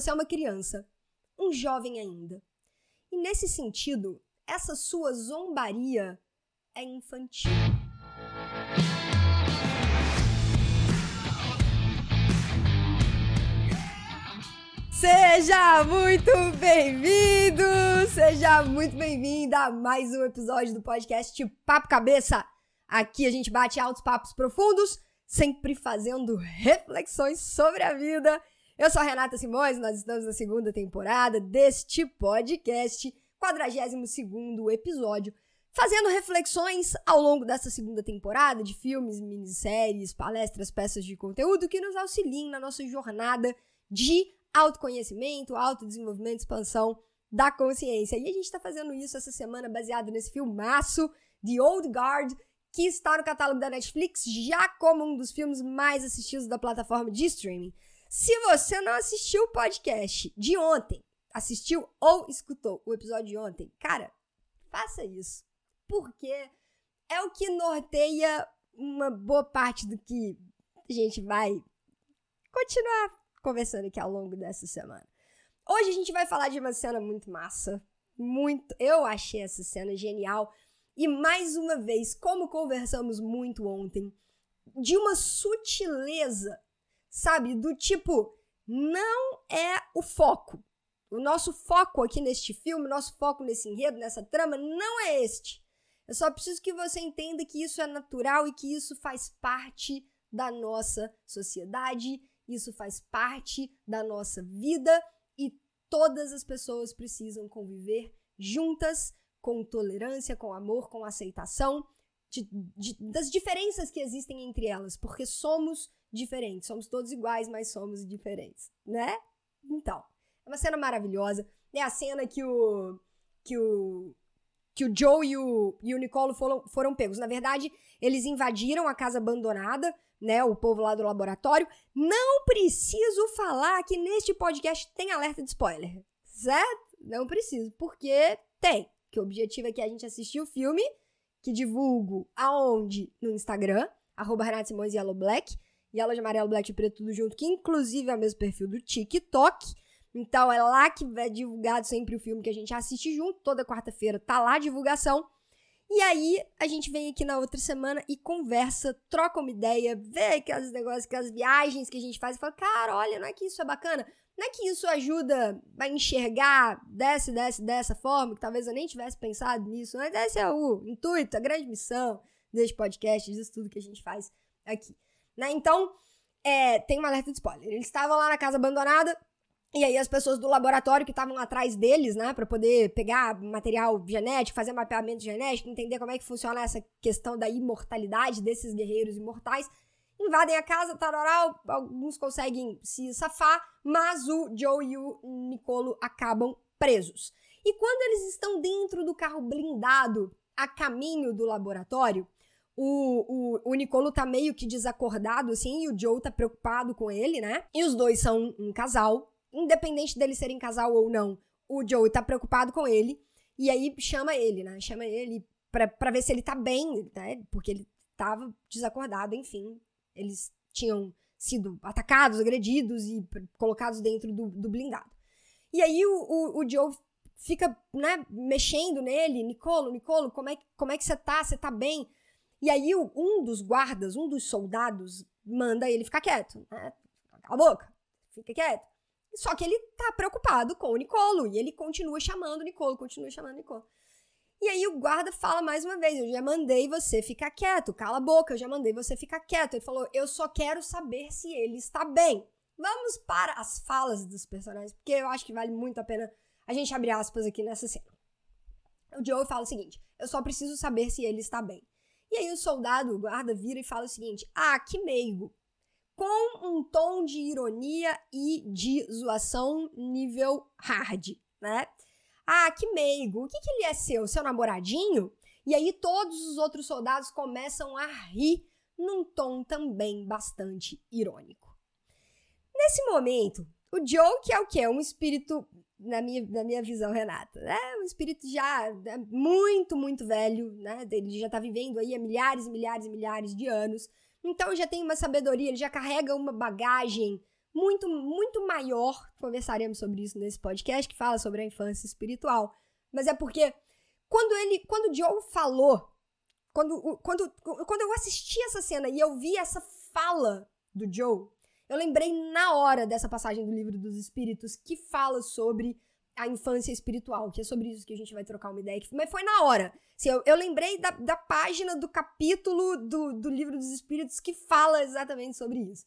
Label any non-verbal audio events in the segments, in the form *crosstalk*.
você é uma criança, um jovem ainda. E nesse sentido, essa sua zombaria é infantil. Seja muito bem-vindo, seja muito bem-vinda a mais um episódio do podcast Papo Cabeça. Aqui a gente bate altos papos profundos, sempre fazendo reflexões sobre a vida. Eu sou a Renata Simões, nós estamos na segunda temporada deste podcast, 42 episódio, fazendo reflexões ao longo dessa segunda temporada de filmes, minisséries, palestras, peças de conteúdo que nos auxiliem na nossa jornada de autoconhecimento, autodesenvolvimento, expansão da consciência. E a gente está fazendo isso essa semana baseado nesse filmaço, The Old Guard, que está no catálogo da Netflix, já como um dos filmes mais assistidos da plataforma de streaming. Se você não assistiu o podcast de ontem, assistiu ou escutou o episódio de ontem, cara, faça isso. Porque é o que norteia uma boa parte do que a gente vai continuar conversando aqui ao longo dessa semana. Hoje a gente vai falar de uma cena muito massa. Muito. Eu achei essa cena genial. E mais uma vez, como conversamos muito ontem, de uma sutileza, sabe? Do tipo, não é o foco. O nosso foco aqui neste filme, o nosso foco nesse enredo, nessa trama, não é este. Eu só preciso que você entenda que isso é natural e que isso faz parte da nossa sociedade isso faz parte da nossa vida e todas as pessoas precisam conviver juntas, com tolerância, com amor, com aceitação de, de, das diferenças que existem entre elas, porque somos diferentes, somos todos iguais, mas somos diferentes, né? Então, é uma cena maravilhosa. É a cena que o que o que o Joe e o, e o Nicolo foram, foram pegos. Na verdade, eles invadiram a casa abandonada né, o povo lá do laboratório. Não preciso falar que neste podcast tem alerta de spoiler, certo? Não preciso, porque tem. Que o objetivo é que a gente assistir o filme, que divulgo aonde? No Instagram, arroba Renata Simões Yellow Black, Yellow de amarelo, black e preto, tudo junto, que inclusive é o mesmo perfil do TikTok. Então é lá que é divulgado sempre o filme que a gente assiste junto, toda quarta-feira tá lá a divulgação. E aí, a gente vem aqui na outra semana e conversa, troca uma ideia, vê aqueles negócios, aquelas viagens que a gente faz e fala, cara, olha, não é que isso é bacana? Não é que isso ajuda a enxergar dessa, dessa, dessa forma, que talvez eu nem tivesse pensado nisso, mas esse é o intuito, a grande missão deste podcast, disso tudo que a gente faz aqui. Né? Então, é, tem um alerta de spoiler. Eles estavam lá na casa abandonada, e aí as pessoas do laboratório que estavam atrás deles, né, para poder pegar material genético, fazer mapeamento genético, entender como é que funciona essa questão da imortalidade desses guerreiros imortais, invadem a casa, tararau, alguns conseguem se safar, mas o Joe e o Nicolo acabam presos. E quando eles estão dentro do carro blindado, a caminho do laboratório, o, o, o Nicolo tá meio que desacordado, assim, e o Joe tá preocupado com ele, né? E os dois são um casal, independente deles serem casal ou não, o Joey tá preocupado com ele. E aí chama ele, né? Chama ele pra, pra ver se ele tá bem, né? Porque ele tava desacordado, enfim. Eles tinham sido atacados, agredidos e colocados dentro do, do blindado. E aí o, o, o, Joe fica, né, mexendo nele. Nicolo, Nicolo, como é, como é que você tá? Você tá bem? E aí um dos guardas, um dos soldados, manda ele ficar quieto. Né? Cala a boca, fica quieto. Só que ele tá preocupado com o Nicolo. E ele continua chamando o Nicolo, continua chamando o Nicolo. E aí o guarda fala mais uma vez: Eu já mandei você ficar quieto, cala a boca, eu já mandei você ficar quieto. Ele falou: Eu só quero saber se ele está bem. Vamos para as falas dos personagens, porque eu acho que vale muito a pena a gente abrir aspas aqui nessa cena. O Joe fala o seguinte: Eu só preciso saber se ele está bem. E aí o soldado, o guarda, vira e fala o seguinte: Ah, que meigo com um tom de ironia e de zoação nível hard, né? Ah, que meigo, o que, que ele é seu? Seu namoradinho? E aí todos os outros soldados começam a rir num tom também bastante irônico. Nesse momento, o Joe, que é o quê? Um espírito, na minha, na minha visão, Renata, né? Um espírito já né, muito, muito velho, né? Ele já está vivendo aí há milhares e milhares e milhares de anos então já tem uma sabedoria, ele já carrega uma bagagem muito, muito maior. Conversaremos sobre isso nesse podcast que fala sobre a infância espiritual. Mas é porque quando ele, quando o Joe falou, quando, quando, quando eu assisti essa cena e eu vi essa fala do Joe, eu lembrei na hora dessa passagem do livro dos Espíritos que fala sobre a infância espiritual, que é sobre isso que a gente vai trocar uma ideia. Mas foi na hora. Assim, eu, eu lembrei da, da página do capítulo do, do livro dos Espíritos que fala exatamente sobre isso.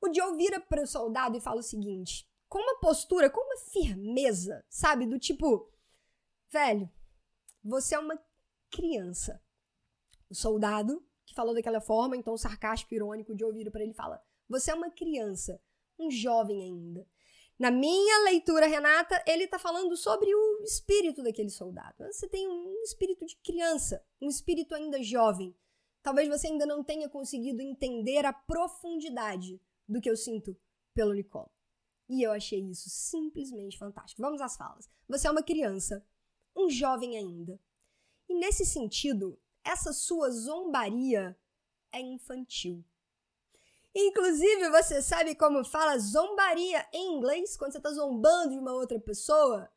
O Joe vira para o soldado e fala o seguinte, com uma postura, com uma firmeza, sabe? Do tipo, velho, você é uma criança. O soldado, que falou daquela forma, então sarcástico, irônico, o Joe vira para ele e fala: Você é uma criança, um jovem ainda. Na minha leitura, Renata, ele está falando sobre o espírito daquele soldado. Você tem um espírito de criança, um espírito ainda jovem. Talvez você ainda não tenha conseguido entender a profundidade do que eu sinto pelo Nicole. E eu achei isso simplesmente fantástico. Vamos às falas. Você é uma criança, um jovem ainda. E nesse sentido, essa sua zombaria é infantil. Inclusive, você sabe como fala zombaria em inglês? Quando você está zombando de uma outra pessoa?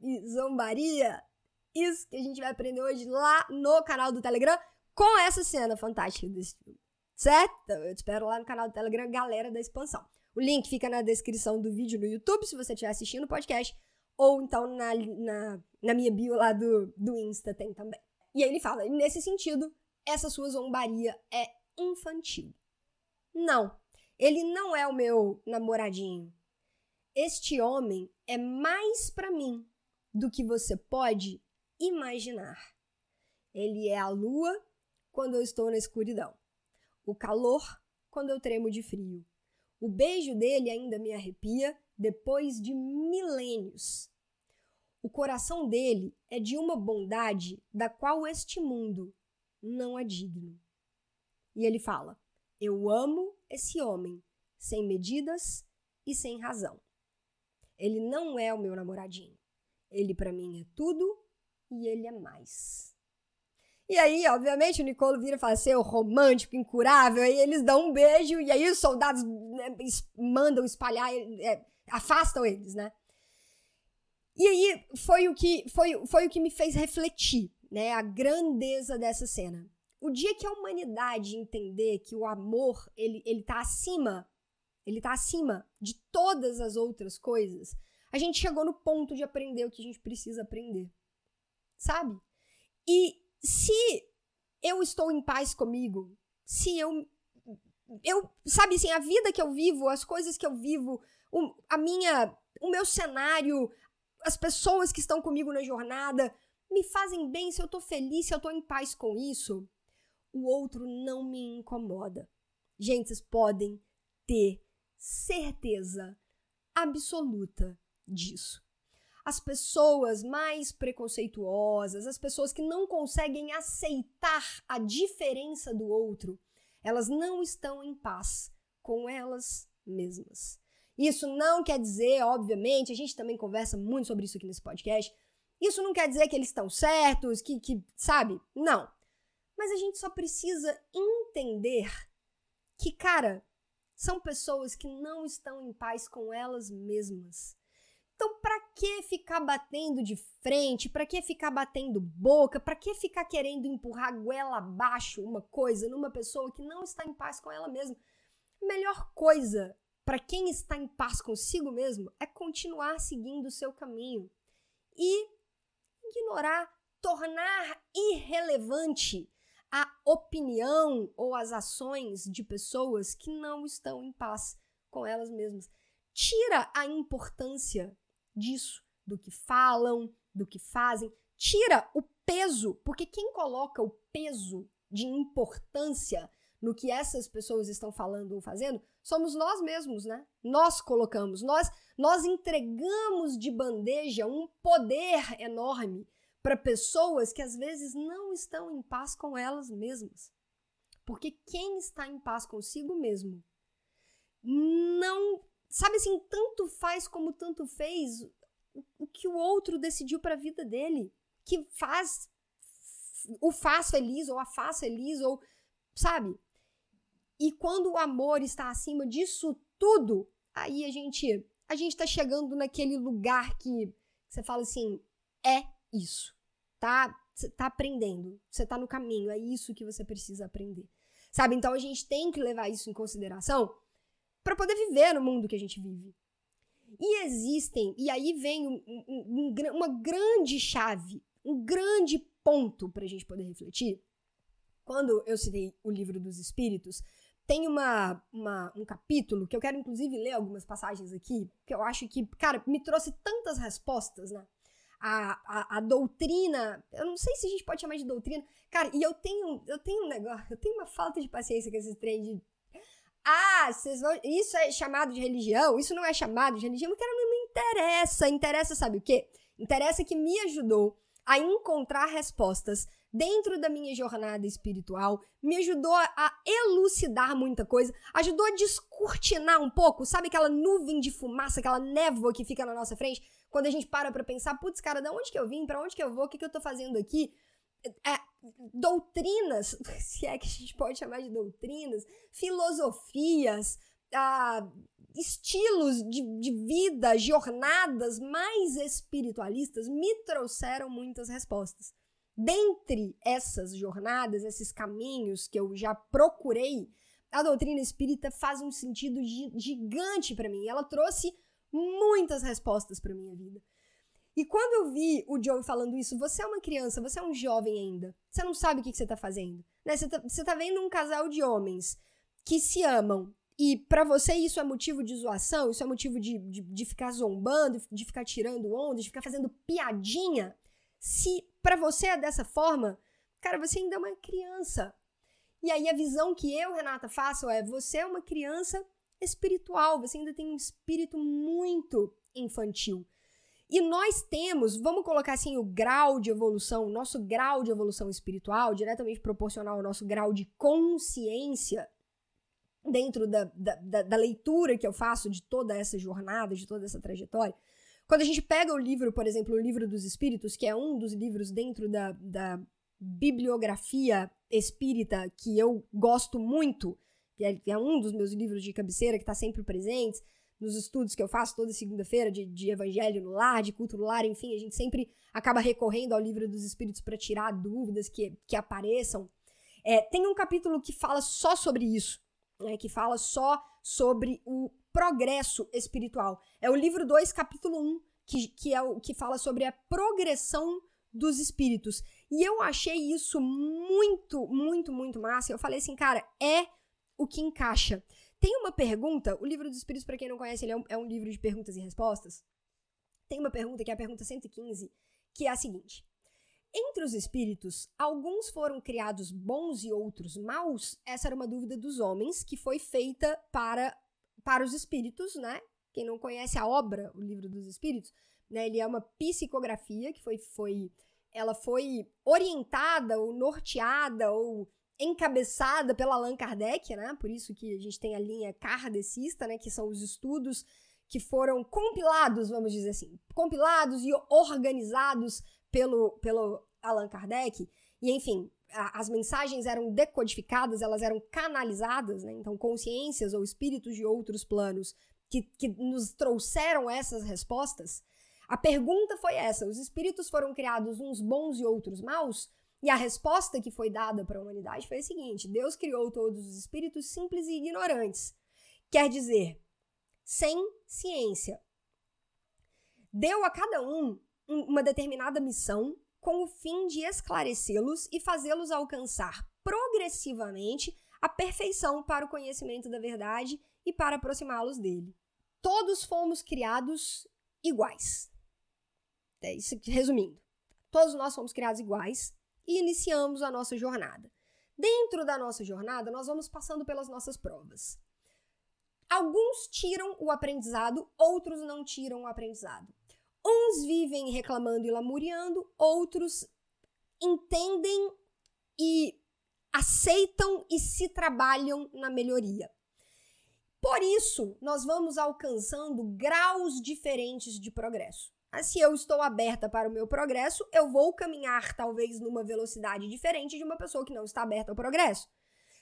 E zombaria, isso que a gente vai aprender hoje lá no canal do Telegram com essa cena fantástica desse filme. Certo? Eu te espero lá no canal do Telegram, galera da expansão. O link fica na descrição do vídeo no YouTube, se você estiver assistindo o podcast, ou então na, na, na minha bio lá do, do Insta tem também. E aí ele fala, nesse sentido, essa sua zombaria é infantil. Não, ele não é o meu namoradinho. Este homem é mais para mim do que você pode imaginar. Ele é a lua quando eu estou na escuridão o calor quando eu tremo de frio. O beijo dele ainda me arrepia depois de milênios. O coração dele é de uma bondade da qual este mundo não é digno. E ele fala: Eu amo esse homem, sem medidas e sem razão. Ele não é o meu namoradinho. Ele para mim é tudo e ele é mais. E aí, obviamente, o Nicolo vira e fala assim, o romântico, incurável, aí eles dão um beijo, e aí os soldados né, mandam espalhar, é, afastam eles, né? E aí foi o que foi, foi o que me fez refletir, né, a grandeza dessa cena. O dia que a humanidade entender que o amor, ele, ele tá acima, ele tá acima de todas as outras coisas, a gente chegou no ponto de aprender o que a gente precisa aprender. Sabe? E se eu estou em paz comigo, se eu eu sabe assim, a vida que eu vivo, as coisas que eu vivo, o, a minha o meu cenário, as pessoas que estão comigo na jornada me fazem bem, se eu tô feliz, se eu tô em paz com isso, o outro não me incomoda. Gente, vocês podem ter certeza absoluta disso as pessoas mais preconceituosas, as pessoas que não conseguem aceitar a diferença do outro, elas não estão em paz com elas mesmas. Isso não quer dizer, obviamente, a gente também conversa muito sobre isso aqui nesse podcast. Isso não quer dizer que eles estão certos, que, que sabe? Não. Mas a gente só precisa entender que, cara, são pessoas que não estão em paz com elas mesmas. Então, para que ficar batendo de frente? Para que ficar batendo boca? Para que ficar querendo empurrar goela abaixo uma coisa numa pessoa que não está em paz com ela mesma? A melhor coisa para quem está em paz consigo mesmo é continuar seguindo o seu caminho e ignorar, tornar irrelevante a opinião ou as ações de pessoas que não estão em paz com elas mesmas. Tira a importância disso, do que falam, do que fazem. Tira o peso, porque quem coloca o peso de importância no que essas pessoas estão falando ou fazendo somos nós mesmos, né? Nós colocamos, nós nós entregamos de bandeja um poder enorme para pessoas que às vezes não estão em paz com elas mesmas. Porque quem está em paz consigo mesmo não sabe assim, tanto faz como tanto fez o que o outro decidiu para a vida dele, que faz o faz feliz ou a faz feliz ou sabe? E quando o amor está acima disso tudo, aí a gente a gente tá chegando naquele lugar que você fala assim, é isso. Tá, tá aprendendo, você tá no caminho, é isso que você precisa aprender. Sabe? Então a gente tem que levar isso em consideração para poder viver no mundo que a gente vive. E existem, e aí vem um, um, um, uma grande chave, um grande ponto para a gente poder refletir. Quando eu citei o livro dos Espíritos, tem uma, uma, um capítulo que eu quero inclusive ler algumas passagens aqui, que eu acho que, cara, me trouxe tantas respostas, né? A, a, a, doutrina, eu não sei se a gente pode chamar de doutrina, cara, e eu tenho, eu tenho um negócio, eu tenho uma falta de paciência com esses trem de ah, vocês vão, isso é chamado de religião, isso não é chamado de religião, cara, não me interessa, interessa sabe o quê? Interessa que me ajudou a encontrar respostas dentro da minha jornada espiritual, me ajudou a elucidar muita coisa, ajudou a descortinar um pouco, sabe aquela nuvem de fumaça, aquela névoa que fica na nossa frente, quando a gente para pra pensar, putz, cara, de onde que eu vim, para onde que eu vou, o que que eu tô fazendo aqui? É, doutrinas, *laughs* se é que a gente pode chamar de doutrinas, filosofias, ah, estilos de, de vida, jornadas mais espiritualistas me trouxeram muitas respostas. Dentre essas jornadas, esses caminhos que eu já procurei, a doutrina espírita faz um sentido gigante para mim. Ela trouxe muitas respostas para minha vida. E quando eu vi o Joe falando isso, você é uma criança, você é um jovem ainda, você não sabe o que, que você tá fazendo. Né? Você, tá, você tá vendo um casal de homens que se amam, e para você isso é motivo de zoação, isso é motivo de, de, de, ficar zombando, de ficar tirando onda, de ficar fazendo piadinha. Se para você é dessa forma, cara, você ainda é uma criança. E aí a visão que eu, Renata, faço é: você é uma criança espiritual, você ainda tem um espírito muito infantil. E nós temos, vamos colocar assim, o grau de evolução, nosso grau de evolução espiritual, diretamente proporcional ao nosso grau de consciência, dentro da, da, da, da leitura que eu faço de toda essa jornada, de toda essa trajetória. Quando a gente pega o livro, por exemplo, o Livro dos Espíritos, que é um dos livros dentro da, da bibliografia espírita que eu gosto muito, que é, que é um dos meus livros de cabeceira que está sempre presente, nos estudos que eu faço toda segunda-feira de, de evangelho no lar, de culto no lar, enfim, a gente sempre acaba recorrendo ao livro dos espíritos para tirar dúvidas que, que apareçam. É, tem um capítulo que fala só sobre isso, né, que fala só sobre o progresso espiritual. É o livro 2, capítulo 1, um, que, que é o que fala sobre a progressão dos espíritos. E eu achei isso muito, muito, muito massa. Eu falei assim, cara, é o que encaixa. Tem uma pergunta, o livro dos Espíritos, para quem não conhece, ele é um, é um livro de perguntas e respostas. Tem uma pergunta que é a pergunta 115, que é a seguinte: Entre os espíritos, alguns foram criados bons e outros maus? Essa era uma dúvida dos homens que foi feita para, para os espíritos, né? Quem não conhece a obra, o livro dos espíritos, né? Ele é uma psicografia que foi, foi ela foi orientada ou norteada ou encabeçada pela Allan Kardec, né? Por isso que a gente tem a linha kardecista, né? Que são os estudos que foram compilados, vamos dizer assim, compilados e organizados pelo, pelo Allan Kardec. E, enfim, a, as mensagens eram decodificadas, elas eram canalizadas, né? Então, consciências ou espíritos de outros planos que, que nos trouxeram essas respostas. A pergunta foi essa: os espíritos foram criados uns bons e outros maus? E a resposta que foi dada para a humanidade foi a seguinte: Deus criou todos os espíritos simples e ignorantes. Quer dizer, sem ciência. Deu a cada um uma determinada missão com o fim de esclarecê-los e fazê-los alcançar progressivamente a perfeição para o conhecimento da verdade e para aproximá-los dele. Todos fomos criados iguais. É isso, resumindo. Todos nós fomos criados iguais e iniciamos a nossa jornada. Dentro da nossa jornada, nós vamos passando pelas nossas provas. Alguns tiram o aprendizado, outros não tiram o aprendizado. Uns vivem reclamando e lamuriando, outros entendem e aceitam e se trabalham na melhoria. Por isso, nós vamos alcançando graus diferentes de progresso. Se eu estou aberta para o meu progresso, eu vou caminhar talvez numa velocidade diferente de uma pessoa que não está aberta ao progresso.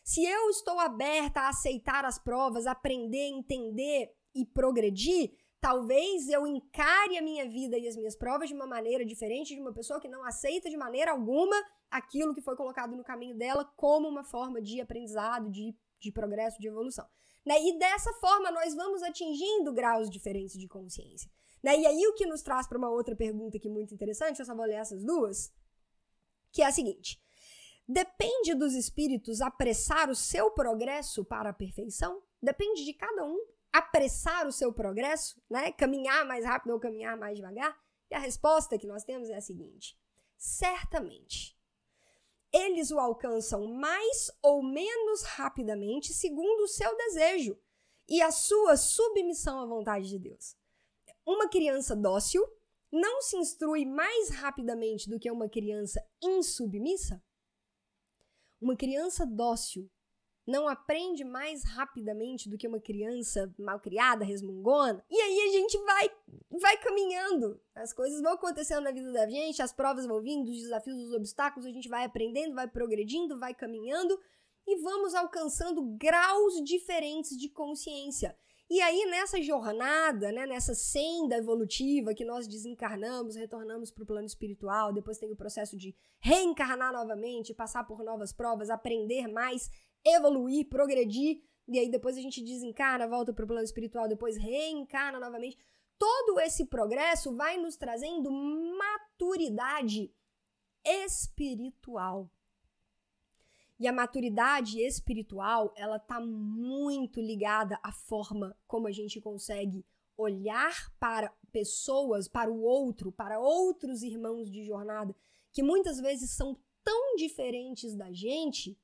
Se eu estou aberta a aceitar as provas, aprender, entender e progredir, talvez eu encare a minha vida e as minhas provas de uma maneira diferente de uma pessoa que não aceita de maneira alguma aquilo que foi colocado no caminho dela como uma forma de aprendizado, de, de progresso, de evolução. Né? E dessa forma nós vamos atingindo graus diferentes de consciência. Né? E aí o que nos traz para uma outra pergunta que é muito interessante, eu só vou ler essas duas, que é a seguinte: depende dos espíritos apressar o seu progresso para a perfeição? Depende de cada um apressar o seu progresso, né? Caminhar mais rápido ou caminhar mais devagar? E a resposta que nós temos é a seguinte: certamente. Eles o alcançam mais ou menos rapidamente segundo o seu desejo e a sua submissão à vontade de Deus. Uma criança dócil não se instrui mais rapidamente do que uma criança insubmissa? Uma criança dócil não aprende mais rapidamente do que uma criança mal criada, resmungona. E aí a gente vai vai caminhando. As coisas vão acontecendo na vida da gente, as provas vão vindo, os desafios, os obstáculos, a gente vai aprendendo, vai progredindo, vai caminhando e vamos alcançando graus diferentes de consciência. E aí, nessa jornada, né, nessa senda evolutiva que nós desencarnamos, retornamos para o plano espiritual, depois tem o processo de reencarnar novamente, passar por novas provas, aprender mais evoluir, progredir, e aí depois a gente desencarna, volta para o plano espiritual, depois reencarna novamente. Todo esse progresso vai nos trazendo maturidade espiritual. E a maturidade espiritual, ela tá muito ligada à forma como a gente consegue olhar para pessoas, para o outro, para outros irmãos de jornada, que muitas vezes são tão diferentes da gente,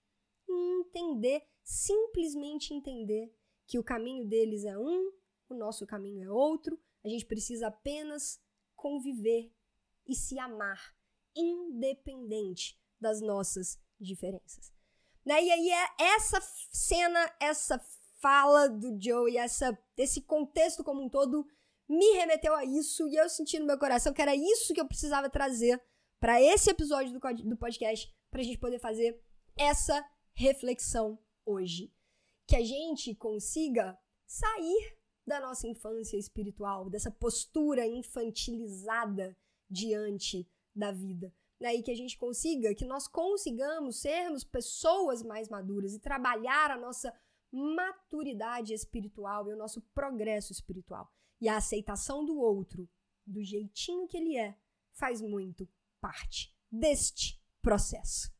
entender, simplesmente entender que o caminho deles é um, o nosso caminho é outro, a gente precisa apenas conviver e se amar, independente das nossas diferenças. Né? E aí é essa cena, essa fala do Joe e essa, esse contexto como um todo me remeteu a isso e eu senti no meu coração que era isso que eu precisava trazer para esse episódio do, do podcast para a gente poder fazer essa reflexão hoje. Que a gente consiga sair da nossa infância espiritual, dessa postura infantilizada diante da vida. Né? E que a gente consiga, que nós consigamos sermos pessoas mais maduras e trabalhar a nossa maturidade espiritual e o nosso progresso espiritual. E a aceitação do outro, do jeitinho que ele é, faz muito parte deste processo.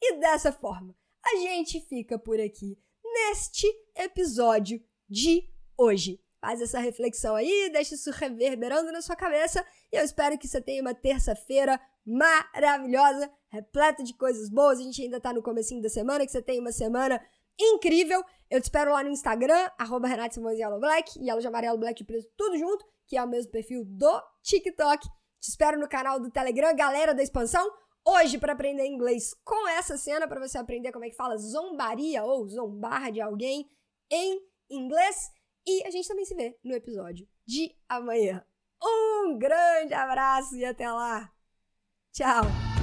E dessa forma, a gente fica por aqui neste episódio de hoje. Faz essa reflexão aí, deixa isso reverberando na sua cabeça e eu espero que você tenha uma terça-feira maravilhosa, repleta de coisas boas. A gente ainda tá no comecinho da semana, que você tenha uma semana incrível. Eu te espero lá no Instagram, arroba Yellow Black, Yellow de amarelo, black e tudo junto, que é o mesmo perfil do TikTok. Te espero no canal do Telegram, galera da expansão hoje para aprender inglês com essa cena, para você aprender como é que fala zombaria ou zombar de alguém em inglês. E a gente também se vê no episódio de amanhã. Um grande abraço e até lá. Tchau!